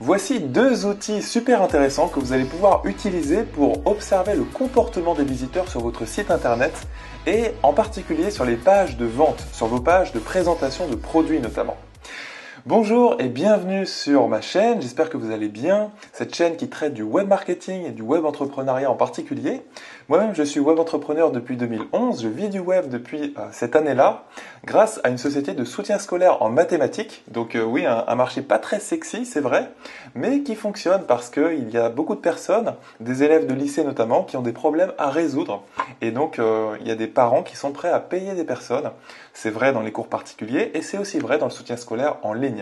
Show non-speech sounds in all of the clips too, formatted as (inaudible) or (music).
Voici deux outils super intéressants que vous allez pouvoir utiliser pour observer le comportement des visiteurs sur votre site internet et en particulier sur les pages de vente, sur vos pages de présentation de produits notamment. Bonjour et bienvenue sur ma chaîne, j'espère que vous allez bien. Cette chaîne qui traite du web marketing et du web entrepreneuriat en particulier. Moi-même, je suis web entrepreneur depuis 2011, je vis du web depuis euh, cette année-là, grâce à une société de soutien scolaire en mathématiques. Donc euh, oui, un, marché pas très sexy, c'est vrai, mais qui fonctionne parce qu'il y a beaucoup de personnes, des élèves de lycée notamment, qui ont des problèmes à résoudre. Et donc, euh, il y a des parents qui sont prêts à payer des personnes. C'est vrai dans les cours particuliers et c'est aussi vrai dans le soutien scolaire en ligne.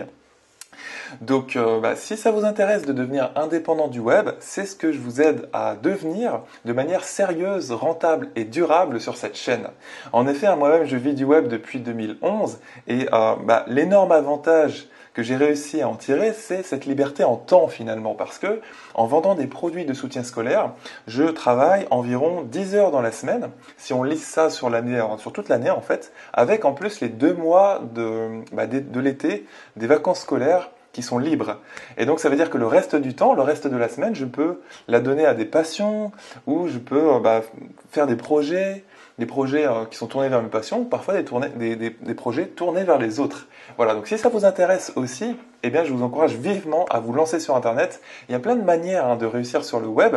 Donc, euh, bah, si ça vous intéresse de devenir indépendant du web, c'est ce que je vous aide à devenir de manière sérieuse, rentable et durable sur cette chaîne. En effet, moi-même, je vis du web depuis 2011 et euh, bah, l'énorme avantage que j'ai réussi à en tirer, c'est cette liberté en temps finalement, parce que en vendant des produits de soutien scolaire, je travaille environ 10 heures dans la semaine, si on lisse ça sur l'année, sur toute l'année en fait, avec en plus les deux mois de, bah, de l'été, des vacances scolaires qui sont libres. Et donc ça veut dire que le reste du temps, le reste de la semaine, je peux la donner à des passions, ou je peux euh, bah, faire des projets, des projets euh, qui sont tournés vers mes passions, parfois des, projets tournés vers les autres. Voilà, donc si ça vous intéresse aussi, eh bien je vous encourage vivement à vous lancer sur Internet. Il y a plein de manières hein, de réussir sur le web.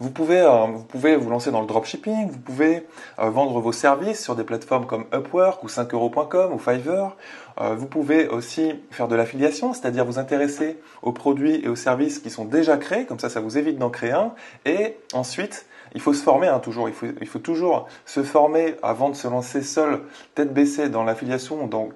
Vous pouvez, euh, vous pouvez vous lancer dans le dropshipping, vous pouvez euh, vendre vos services sur des plateformes comme Upwork ou 5euros.com ou Fiverr. Vous pouvez aussi faire de l'affiliation, c'est-à-dire vous intéresser aux produits et aux services qui sont déjà créés, comme ça ça vous évite d'en créer un. Et ensuite, il faut se former hein, toujours. Il faut, toujours se former avant de se lancer seul, tête baissée dans l'affiliation, dans,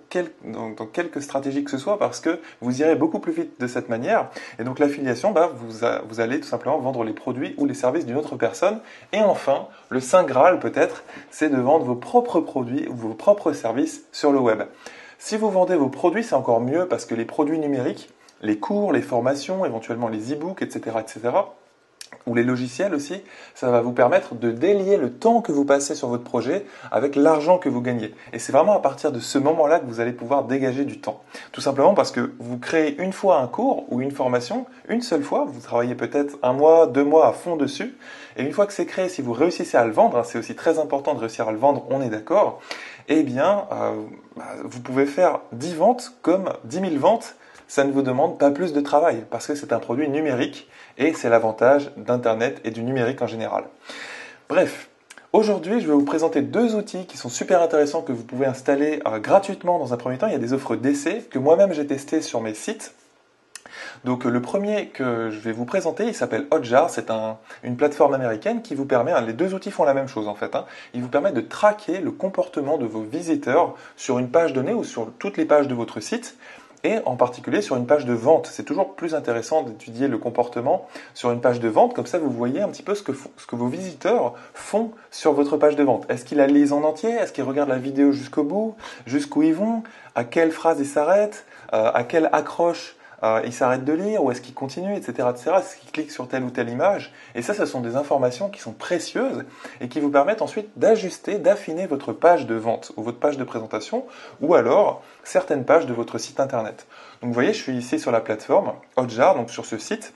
dans, quelque stratégie que ce soit, parce que vous irez beaucoup plus vite de cette manière. Et donc l'affiliation, bah, vous, vous allez tout simplement vendre les produits ou les services d'une autre personne. Et enfin, le saint graal peut-être, c'est de vendre vos propres produits ou vos propres services sur le web. Si vous vendez vos produits, c'est encore mieux parce que les produits numériques, les cours, les formations, éventuellement les e-books, etc., etc., ou les logiciels aussi, ça va vous permettre de délier le temps que vous passez sur votre projet avec l'argent que vous gagnez. Et c'est vraiment à partir de ce moment-là que vous allez pouvoir dégager du temps. Tout simplement parce que vous créez une fois un cours ou une formation, une seule fois, vous travaillez peut-être un mois, deux mois à fond dessus, et une fois que c'est créé, si vous réussissez à le vendre, hein, c'est aussi très important de réussir à le vendre, on est d'accord, eh bien, euh, bah, vous pouvez faire 10 ventes comme 10 000 ventes ça ne vous demande pas plus de travail parce que c'est un produit numérique et c'est l'avantage d'Internet et du numérique en général. Bref, Aujourd'hui, je vais vous présenter deux outils qui sont super intéressants que vous pouvez installer euh, gratuitement dans un premier temps. Il y a des offres d'essai que moi-même j'ai testé sur mes sites. Donc le premier que je vais vous présenter, il s'appelle Hotjar. C'est une plateforme américaine qui vous permet, hein, les deux outils font la même chose en fait, hein, ils vous permettent de traquer le comportement de vos visiteurs sur une page donnée ou sur toutes les pages de votre site en particulier sur une page de vente. C'est toujours plus intéressant d'étudier le comportement sur une page de vente, comme ça vous voyez un petit peu ce que, ce que vos visiteurs font sur votre page de vente. Est-ce qu'ils la lisent en entier? Est-ce qu'ils regardent la vidéo jusqu'au bout? Jusqu'où ils vont? À quelle phrase ils s'arrêtent? Euh, À quelle accroche euh, il s'arrête de lire ou est-ce qu'il continue, etc., etc. Est-ce qu'il clique sur telle ou telle image? Et ça, ce sont des informations qui sont précieuses et qui vous permettent ensuite d'ajuster, d'affiner votre page de vente ou votre page de présentation ou alors certaines pages de votre site internet. Donc vous voyez, je suis ici sur la plateforme Hotjar, donc sur ce site.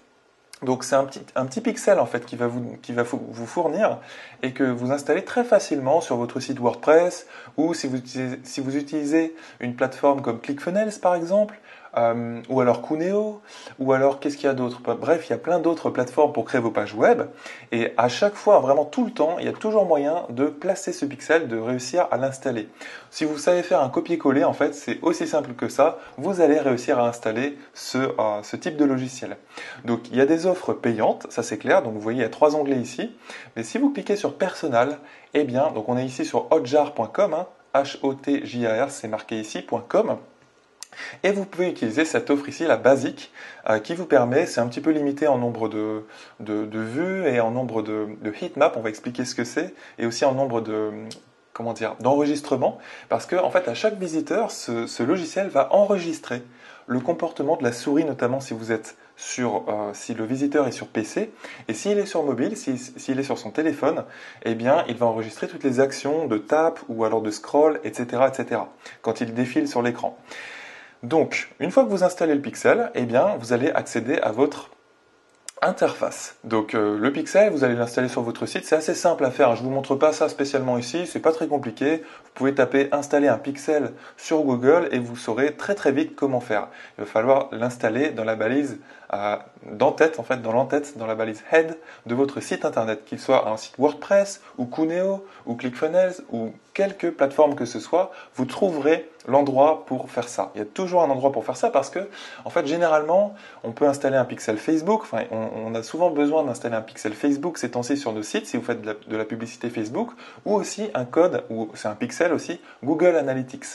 Donc c'est un petit, un petit pixel en fait qui va, vous, qui va vous fournir et que vous installez très facilement sur votre site WordPress ou si vous, si vous utilisez une plateforme comme ClickFunnels par exemple, euh, ou alors Cuneo, ou alors qu'est-ce qu'il y a d'autre? Bref, il y a plein d'autres plateformes pour créer vos pages web, et à chaque fois, vraiment tout le temps, il y a toujours moyen de placer ce pixel, de réussir à l'installer. Si vous savez faire un copier-coller, en fait, c'est aussi simple que ça, vous allez réussir à installer ce, euh, type de logiciel. Donc, il y a des offres payantes, ça c'est clair, donc vous voyez, il y a trois onglets ici, mais si vous cliquez sur Personal, eh bien, donc on est ici sur hotjar.com, hein, H-O-T-J-A-R, c'est marqué ici, .com, et vous pouvez utiliser cette offre ici, la basique, euh, qui vous permet, c'est un petit peu limité en nombre de, vues et en nombre de, de heatmaps, on va expliquer ce que c'est, et aussi en nombre de, comment dire, d'enregistrement, parce que en fait à chaque visiteur, ce, logiciel va enregistrer le comportement de la souris, notamment si vous êtes sur, euh, si le visiteur est sur PC, et s'il est sur mobile, s'il est sur son téléphone, eh bien, il va enregistrer toutes les actions de tap ou alors de scroll, etc., etc., quand il défile sur l'écran. Donc, une fois que vous installez le pixel, eh vous allez accéder à votre interface. Donc euh, le pixel, vous allez l'installer sur votre site, c'est assez simple à faire. Je vous montre pas ça spécialement ici, c'est pas très compliqué. Vous pouvez taper installer un pixel sur Google et vous saurez très très vite comment faire. Il va falloir l'installer dans la balise en fait, dans l'entête, dans la balise head de votre site internet, qu'il soit un site WordPress ou Cuneo ou ClickFunnels ou quelque plateforme que ce soit, vous trouverez l'endroit pour faire ça. Il y a toujours un endroit pour faire ça parce que, en fait, généralement, on peut installer un pixel Facebook. Enfin, on, a souvent besoin d'installer un pixel Facebook ces temps-ci sur nos sites si vous faites de la, de la publicité Facebook ou aussi un code, ou c'est un pixel aussi, Google Analytics.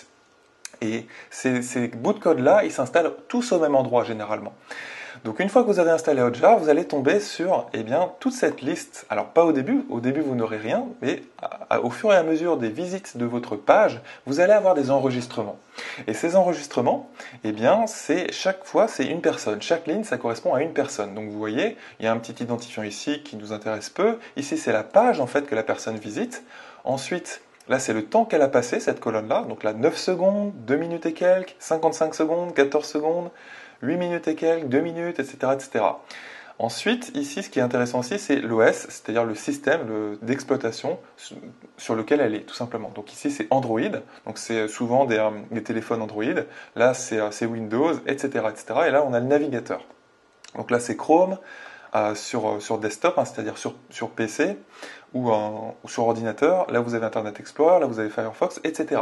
Et ces, ces bouts de code-là, ils s'installent tous au même endroit généralement. Donc une fois que vous avez installé Hotjar, vous allez tomber sur eh bien, toute cette liste. Alors pas au début, au début vous n'aurez rien, mais au fur et à mesure des visites de votre page, vous allez avoir des enregistrements. Et ces enregistrements, eh bien, c'est chaque fois c'est une personne. Chaque ligne, ça correspond à une personne. Donc vous voyez, il y a un petit identifiant ici qui nous intéresse peu. Ici, c'est la page en fait que la personne visite. Ensuite, Là, c'est le temps qu'elle a passé, cette colonne-là. Donc là, 9 secondes, 2 minutes et quelques, 55 secondes, 14 secondes, 8 minutes et quelques, 2 minutes, etc. etc. Ensuite, ici, ce qui est intéressant aussi, c'est l'OS, c'est-à-dire le système d'exploitation sur lequel elle est, tout simplement. Donc ici, c'est Android, donc c'est souvent des, euh, téléphones Android. Là, euh, c'est Windows, etc., etc. Et là, on a le navigateur. Donc là, c'est Chrome euh, sur, sur desktop, hein, c'est-à-dire sur, sur PC ou, ou sur ordinateur. Là, vous avez Internet Explorer, là, vous avez Firefox, etc.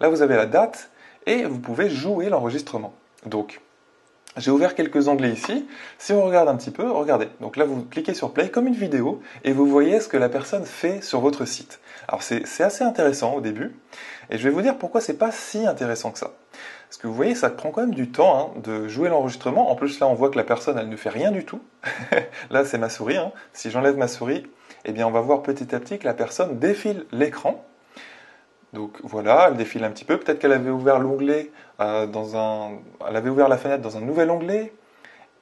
Là, vous avez la date et vous pouvez jouer l'enregistrement. Donc, j'ai ouvert quelques onglets ici. Si on regarde un petit peu, regardez. Donc là, vous cliquez sur Play comme une vidéo et vous voyez ce que la personne fait sur votre site. Alors c'est assez intéressant au début et je vais vous dire pourquoi c'est pas si intéressant que ça. Parce que vous voyez, ça prend quand même du temps hein, de jouer l'enregistrement. En plus, là, on voit que la personne, elle ne fait rien du tout. (laughs) là, c'est ma souris. Hein. Si j'enlève ma souris, eh bien, on va voir petit à petit que la personne défile l'écran donc voilà, elle défile un petit peu. Peut-être qu'elle avait ouvert l'onglet euh, dans un, elle avait ouvert la fenêtre dans un nouvel onglet,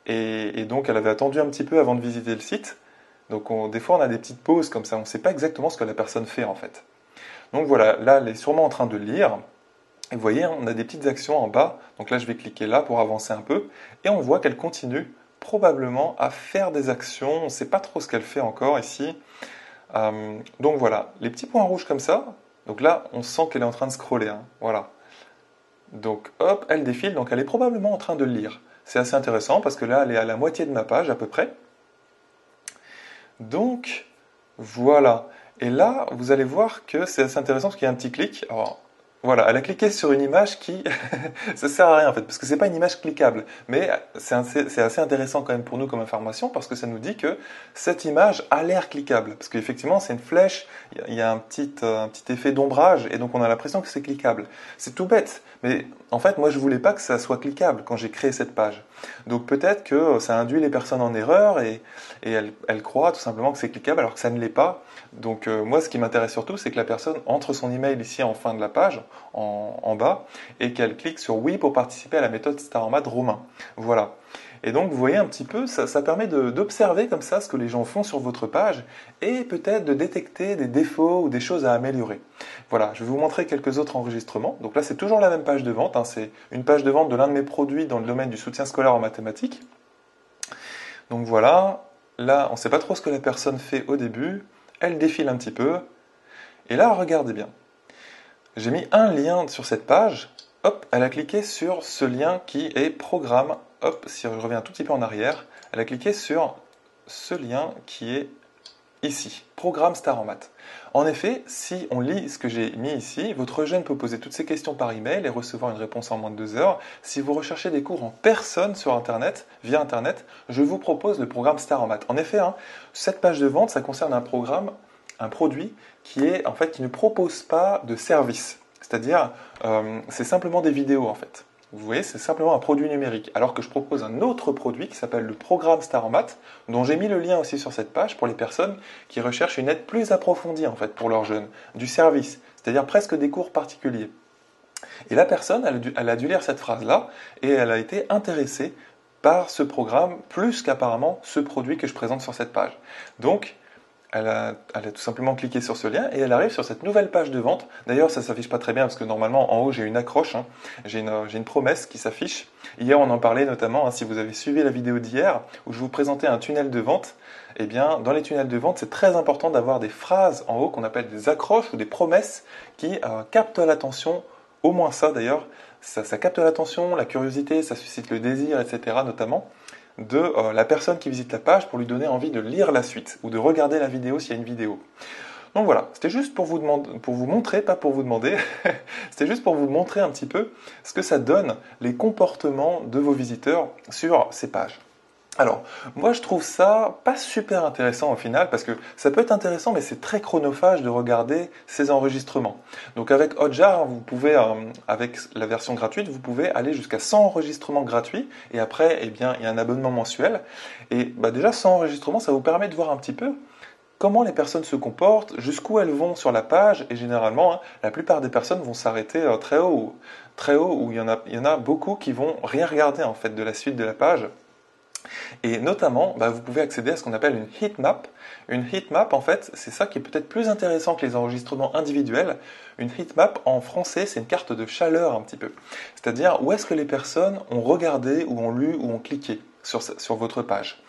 et, donc elle avait attendu un petit peu avant de visiter le site. Donc des fois on a des petites pauses comme ça, on ne sait pas exactement ce que la personne fait en fait. Donc voilà, là elle est sûrement en train de lire. Et vous voyez, on a des petites actions en bas. Donc là je vais cliquer là pour avancer un peu, et on voit qu'elle continue probablement à faire des actions. On ne sait pas trop ce qu'elle fait encore ici. Euh, donc voilà, les petits points rouges comme ça, donc là, on sent qu'elle est en train de scroller. Hein. Voilà. Donc hop, elle défile, donc elle est probablement en train de lire. C'est assez intéressant parce que là, elle est à la moitié de ma page à peu près. Donc voilà. Et là, vous allez voir que c'est assez intéressant parce qu'il y a un petit clic. Alors, voilà, elle a cliqué sur une image qui, (laughs) ça sert à rien en fait, parce que c'est pas une image cliquable. Mais c'est assez, intéressant quand même pour nous comme information parce que ça nous dit que cette image a l'air cliquable. Parce qu'effectivement, c'est une flèche, il y a un petit, un petit effet d'ombrage et donc on a l'impression que c'est cliquable. C'est tout bête, mais en fait, moi je voulais pas que ça soit cliquable quand j'ai créé cette page. Donc peut-être que ça induit les personnes en erreur et, et elles, croient tout simplement que c'est cliquable alors que ça ne l'est pas. Donc euh, moi, ce qui m'intéresse surtout, c'est que la personne entre son email ici en fin de la page en, bas et qu'elle clique sur oui pour participer à la méthode StarMath Romain. Voilà. Et donc, vous voyez un petit peu, ça, permet d'observer comme ça ce que les gens font sur votre page et peut-être de détecter des défauts ou des choses à améliorer. Voilà, je vais vous montrer quelques autres enregistrements. Donc là, c'est toujours la même page de vente. Hein. c'est une page de vente de l'un de mes produits dans le domaine du soutien scolaire en mathématiques. Donc voilà, là, on ne sait pas trop ce que la personne fait au début. Elle défile un petit peu. Et là, regardez bien. J'ai mis un lien sur cette page. Hop, elle a cliqué sur ce lien qui est programme. Hop, si je reviens un tout petit peu en arrière, elle a cliqué sur ce lien qui est ici, programme Star en maths. En effet, si on lit ce que j'ai mis ici, votre jeune peut poser toutes ces questions par email et recevoir une réponse en moins de deux heures. Si vous recherchez des cours en personne sur Internet, via Internet, je vous propose le programme Star en maths. En effet, hein, cette page de vente, ça concerne un programme un produit qui est en fait qui ne propose pas de service. C'est-à-dire, euh, c'est simplement des vidéos en fait. Vous voyez, c'est simplement un produit numérique. Alors que je propose un autre produit qui s'appelle le programme Star en maths, dont j'ai mis le lien aussi sur cette page pour les personnes qui recherchent une aide plus approfondie en fait pour leurs jeunes, du service, c'est-à-dire presque des cours particuliers. Et la personne, elle a dû, elle a dû lire cette phrase-là et elle a été intéressée par ce programme plus qu'apparemment ce produit que je présente sur cette page. Donc, elle a, tout simplement cliqué sur ce lien et elle arrive sur cette nouvelle page de vente. D'ailleurs, ça s'affiche pas très bien parce que normalement, en haut, j'ai une accroche, hein. j'ai une, promesse qui s'affiche. Hier, on en parlait notamment, hein, si vous avez suivi la vidéo d'hier, où je vous présentais un tunnel de vente. Eh bien, dans les tunnels de vente, c'est très important d'avoir des phrases en haut qu'on appelle des accroches ou des promesses qui euh, captent l'attention, au moins ça d'ailleurs, ça, ça capte l'attention, la curiosité, ça suscite le désir, etc. notamment de euh, la personne qui visite la page pour lui donner envie de lire la suite ou de regarder la vidéo s'il y a une vidéo. Donc voilà, c'était juste pour vous, pour vous montrer, pas pour vous demander, (laughs) c'était juste pour vous montrer un petit peu ce que ça donne les comportements de vos visiteurs sur ces pages. Alors, moi je trouve ça pas super intéressant au final parce que ça peut être intéressant mais c'est très chronophage de regarder ces enregistrements. Donc avec Hotjar, vous pouvez, euh, avec la version gratuite, vous pouvez aller jusqu'à 100 enregistrements gratuits et après, eh bien, il y a un abonnement mensuel. Et bah, déjà 100 enregistrements, ça vous permet de voir un petit peu comment les personnes se comportent, jusqu'où elles vont sur la page et généralement, hein, la plupart des personnes vont s'arrêter euh, très haut, très haut où il y, en a, il y en a beaucoup qui vont rien regarder en fait de la suite de la page et notamment, bah, vous pouvez accéder à ce qu'on appelle une heat map. Une heat map, en fait, c'est ça qui est peut-être plus intéressant que les enregistrements individuels. Une heat map, en français, c'est une carte de chaleur un petit peu. C'est-à-dire où est-ce que les personnes ont regardé, ou ont lu, ou ont cliqué sur, sur votre page.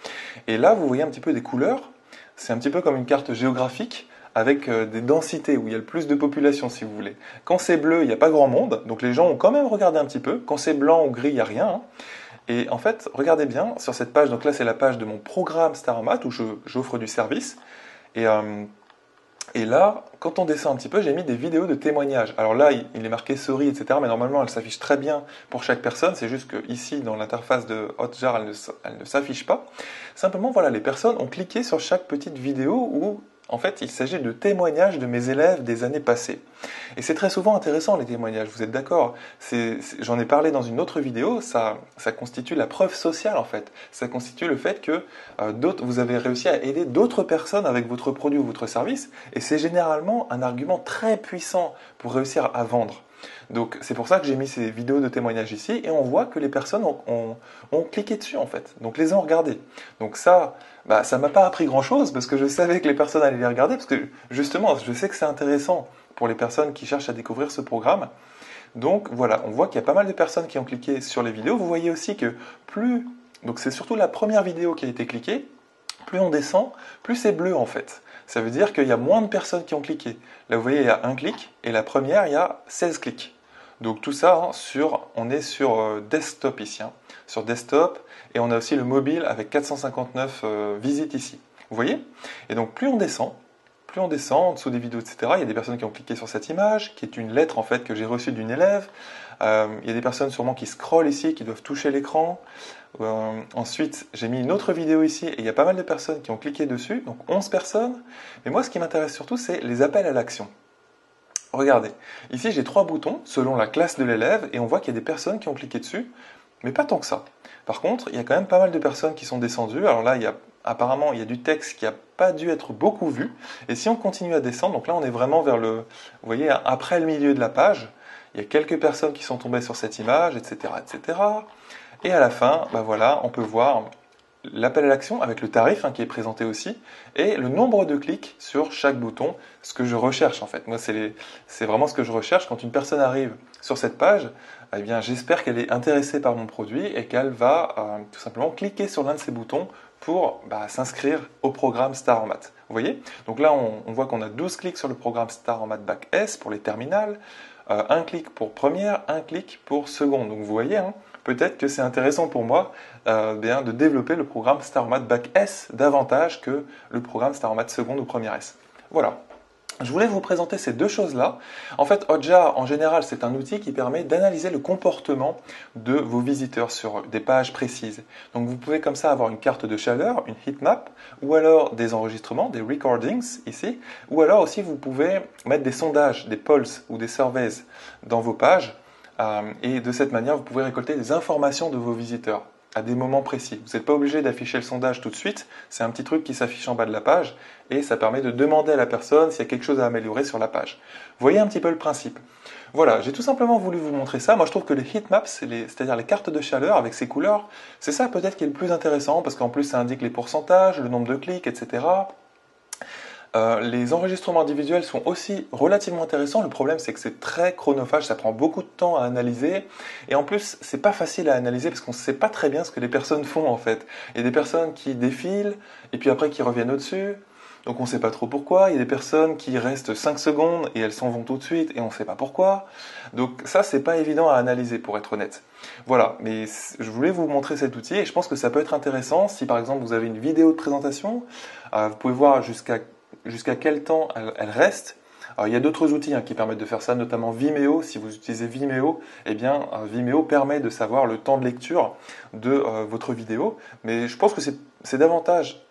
Et là, vous voyez un petit peu des couleurs. C'est un petit peu comme une carte géographique avec euh, des densités où il y a le plus de population si vous voulez. Quand c'est bleu, il n'y a pas grand monde, donc les gens ont quand même regardé un petit peu. Quand c'est blanc ou gris, il n'y a rien. Hein. Et en fait, regardez bien sur cette page, donc là c'est la page de mon programme Staromat où j'offre du service. Et, euh, et, là, quand on descend un petit peu, j'ai mis des vidéos de témoignages. Alors là, il, est marqué souris, etc. Mais normalement, elle s'affiche très bien pour chaque personne. C'est juste que ici, dans l'interface de Hotjar, elle ne, ne s'affiche pas. Simplement, voilà, les personnes ont cliqué sur chaque petite vidéo où en fait, il s'agit de témoignages de mes élèves des années passées. Et c'est très souvent intéressant les témoignages, vous êtes d'accord J'en ai parlé dans une autre vidéo, ça, constitue la preuve sociale en fait. Ça constitue le fait que euh, vous avez réussi à aider d'autres personnes avec votre produit ou votre service, et c'est généralement un argument très puissant pour réussir à vendre. Donc c'est pour ça que j'ai mis ces vidéos de témoignages ici et on voit que les personnes ont, cliqué dessus en fait, donc les ont regardées. Donc ça, bah, ça m'a pas appris grand chose parce que je savais que les personnes allaient les regarder parce que justement je sais que c'est intéressant pour les personnes qui cherchent à découvrir ce programme. Donc voilà, on voit qu'il y a pas mal de personnes qui ont cliqué sur les vidéos. Vous voyez aussi que plus, donc c'est surtout la première vidéo qui a été cliquée, plus on descend, plus c'est bleu en fait. Ça veut dire qu'il y a moins de personnes qui ont cliqué. Là, vous voyez, il y a un clic, et la première, il y a 16 clics. Donc tout ça, hein, sur, on est sur euh, desktop ici, hein. sur desktop, et on a aussi le mobile avec 459 euh, visites ici. Vous voyez? Et donc plus on descend, plus on descend en dessous des vidéos, etc., il y a des personnes qui ont cliqué sur cette image, qui est une lettre en fait que j'ai reçue d'une élève. Euh, il y a des personnes sûrement qui scrollent ici, qui doivent toucher l'écran. Euh, ensuite, j'ai mis une autre vidéo ici et il y a pas mal de personnes qui ont cliqué dessus, donc 11 personnes. Mais moi, ce qui m'intéresse surtout, c'est les appels à l'action. Regardez, ici j'ai trois boutons selon la classe de l'élève et on voit qu'il y a des personnes qui ont cliqué dessus, mais pas tant que ça. Par contre, il y a quand même pas mal de personnes qui sont descendues. Alors là, il y a, apparemment, il y a du texte qui n'a pas dû être beaucoup vu. Et si on continue à descendre, donc là, on est vraiment vers le, vous voyez, après le milieu de la page, il y a quelques personnes qui sont tombées sur cette image, etc., etc. Et à la fin, bah voilà, on peut voir l'appel à l'action avec le tarif hein, qui est présenté aussi et le nombre de clics sur chaque bouton, ce que je recherche en fait. Moi, c'est vraiment ce que je recherche quand une personne arrive sur cette page. Eh bien, j'espère qu'elle est intéressée par mon produit et qu'elle va euh, tout simplement cliquer sur l'un de ces boutons pour bah, s'inscrire au programme Star en Math. Vous voyez? Donc là, on, voit qu'on a 12 clics sur le programme Star en Math Bac S pour les terminales, euh, un clic pour première, un clic pour seconde. Donc vous voyez, hein, peut-être que c'est intéressant pour moi euh, bien, de développer le programme StarMat Bac S davantage que le programme StarMat seconde ou première S. Voilà. Je voulais vous présenter ces deux choses-là. En fait, Hotjar, en général, c'est un outil qui permet d'analyser le comportement de vos visiteurs sur des pages précises. Donc, vous pouvez comme ça avoir une carte de chaleur, une heatmap, ou alors des enregistrements, des recordings ici, ou alors aussi vous pouvez mettre des sondages, des polls ou des surveys dans vos pages et de cette manière, vous pouvez récolter des informations de vos visiteurs à des moments précis. Vous n'êtes pas obligé d'afficher le sondage tout de suite, c'est un petit truc qui s'affiche en bas de la page et ça permet de demander à la personne s'il y a quelque chose à améliorer sur la page. Voyez un petit peu le principe. Voilà, j'ai tout simplement voulu vous montrer ça. Moi, je trouve que les heatmaps, c'est-à-dire les cartes de chaleur avec ces couleurs, c'est ça peut-être qui est le plus intéressant parce qu'en plus, ça indique les pourcentages, le nombre de clics, etc. Euh, les enregistrements individuels sont aussi relativement intéressants. Le problème, c'est que c'est très chronophage, ça prend beaucoup de temps à analyser. Et en plus, c'est pas facile à analyser parce qu'on ne sait pas très bien ce que les personnes font en fait. Il y a des personnes qui défilent et puis après qui reviennent au-dessus. Donc on ne sait pas trop pourquoi. Il y a des personnes qui restent 5 secondes et elles s'en vont tout de suite et on ne sait pas pourquoi. Donc ça, c'est pas évident à analyser pour être honnête. Voilà, mais je voulais vous montrer cet outil et je pense que ça peut être intéressant si par exemple vous avez une vidéo de présentation. Euh, vous pouvez voir jusqu'à jusqu'à quel temps elle, reste. Alors, il y a d'autres outils hein, qui permettent de faire ça, notamment Vimeo. Si vous utilisez Vimeo, eh bien, euh, Vimeo permet de savoir le temps de lecture de euh, votre vidéo. Mais je pense que c'est davantage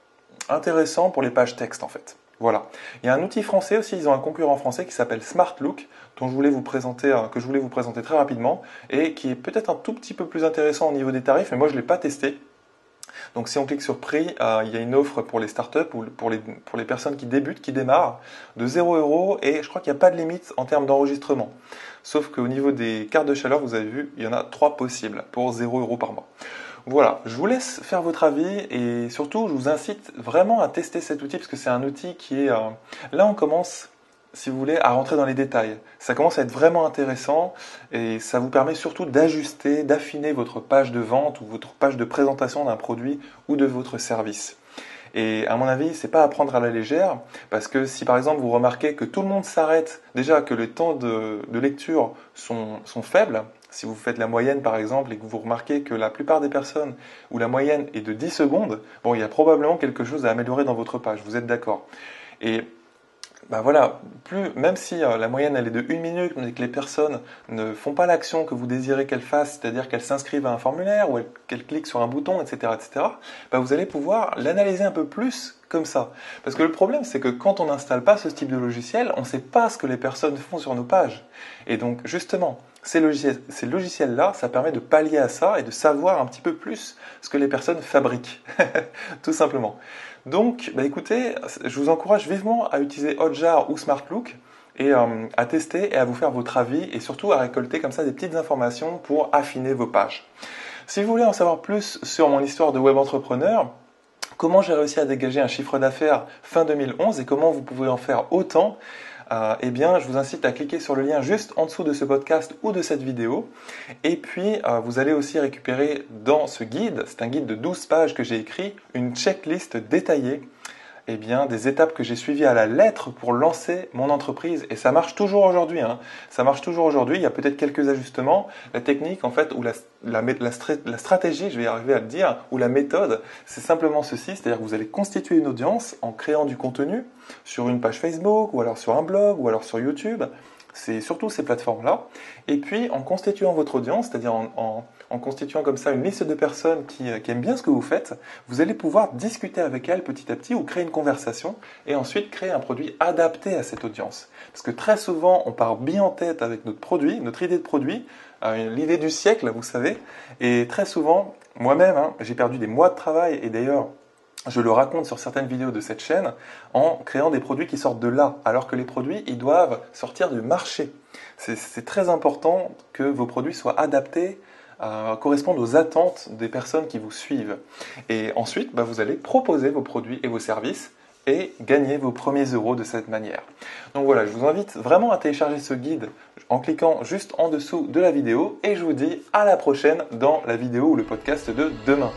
intéressant pour les pages texte en fait. Voilà. Il y a un outil français aussi, ils ont un concurrent français qui s'appelle SmartLook, dont je voulais vous présenter, euh, que je voulais vous présenter très rapidement, et qui est peut-être un tout petit peu plus intéressant au niveau des tarifs, mais moi je ne l'ai pas testé. Donc si on clique sur prix, euh, il y a une offre pour les startups ou pour les, pour les personnes qui débutent, qui démarrent, de 0 euros, et je crois qu'il n'y a pas de limite en termes d'enregistrement. Sauf qu'au niveau des cartes de chaleur, vous avez vu, il y en a 3 possibles pour 0 euros par mois. Voilà, je vous laisse faire votre avis et surtout je vous incite vraiment à tester cet outil parce que c'est un outil qui est... Euh, là on commence, si vous voulez, à rentrer dans les détails. Ça commence à être vraiment intéressant et ça vous permet surtout d'ajuster, d'affiner votre page de vente ou votre page de présentation d'un produit ou de votre service. Et à mon avis, c'est pas à prendre à la légère, parce que si par exemple vous remarquez que tout le monde s'arrête, déjà que les temps de, lecture sont, sont faibles, si vous faites la moyenne par exemple et que vous remarquez que la plupart des personnes où la moyenne est de 10 secondes, bon, il y a probablement quelque chose à améliorer dans votre page, vous êtes d'accord? Et ben voilà, plus, même si euh, la moyenne elle est de 1 minute, mais que les personnes ne font pas l'action que vous désirez qu'elles fassent, c'est-à-dire qu'elles s'inscrivent à un formulaire ou qu'elles cliquent sur un bouton, etc., etc., ben vous allez pouvoir l'analyser un peu plus comme ça. Parce que le problème, c'est que quand on n'installe pas ce type de logiciel, on ne sait pas ce que les personnes font sur nos pages. Et donc, justement, ces logiciels-là, ça permet de pallier à ça et de savoir un petit peu plus ce que les personnes fabriquent, (laughs) tout simplement. Donc, bah écoutez, je vous encourage vivement à utiliser Hotjar ou SmartLook et euh, à tester et à vous faire votre avis et surtout à récolter comme ça des petites informations pour affiner vos pages. Si vous voulez en savoir plus sur mon histoire de web entrepreneur, comment j'ai réussi à dégager un chiffre d'affaires fin 2011 et comment vous pouvez en faire autant, euh, eh bien, je vous incite à cliquer sur le lien juste en dessous de ce podcast ou de cette vidéo. Et puis, euh, vous allez aussi récupérer dans ce guide, c'est un guide de 12 pages que j'ai écrit, une checklist détaillée eh bien, des étapes que j'ai suivies à la lettre pour lancer mon entreprise. Et ça marche toujours aujourd'hui. Hein. Ça marche toujours aujourd'hui. Il y a peut-être quelques ajustements. La technique, en fait, ou la, stratégie, je vais arriver à le dire, ou la méthode, c'est simplement ceci. C'est-à-dire que vous allez constituer une audience en créant du contenu sur une page Facebook, ou alors sur un blog, ou alors sur YouTube. C'est surtout ces plateformes-là. Et puis, en constituant votre audience, c'est-à-dire en, constituant comme ça une liste de personnes qui, qui, aiment bien ce que vous faites, vous allez pouvoir discuter avec elles petit à petit ou créer une conversation et ensuite créer un produit adapté à cette audience. Parce que très souvent, on part bien en tête avec notre produit, notre idée de produit, euh, l'idée du siècle, vous savez. Et très souvent, moi-même, hein, j'ai perdu des mois de travail et d'ailleurs, je le raconte sur certaines vidéos de cette chaîne, en créant des produits qui sortent de là, alors que les produits, ils doivent sortir du marché. C'est très important que vos produits soient adaptés, euh, correspondent aux attentes des personnes qui vous suivent. Et ensuite, bah, vous allez proposer vos produits et vos services et gagner vos premiers euros de cette manière. Donc voilà, je vous invite vraiment à télécharger ce guide en cliquant juste en dessous de la vidéo et je vous dis à la prochaine dans la vidéo ou le podcast de demain.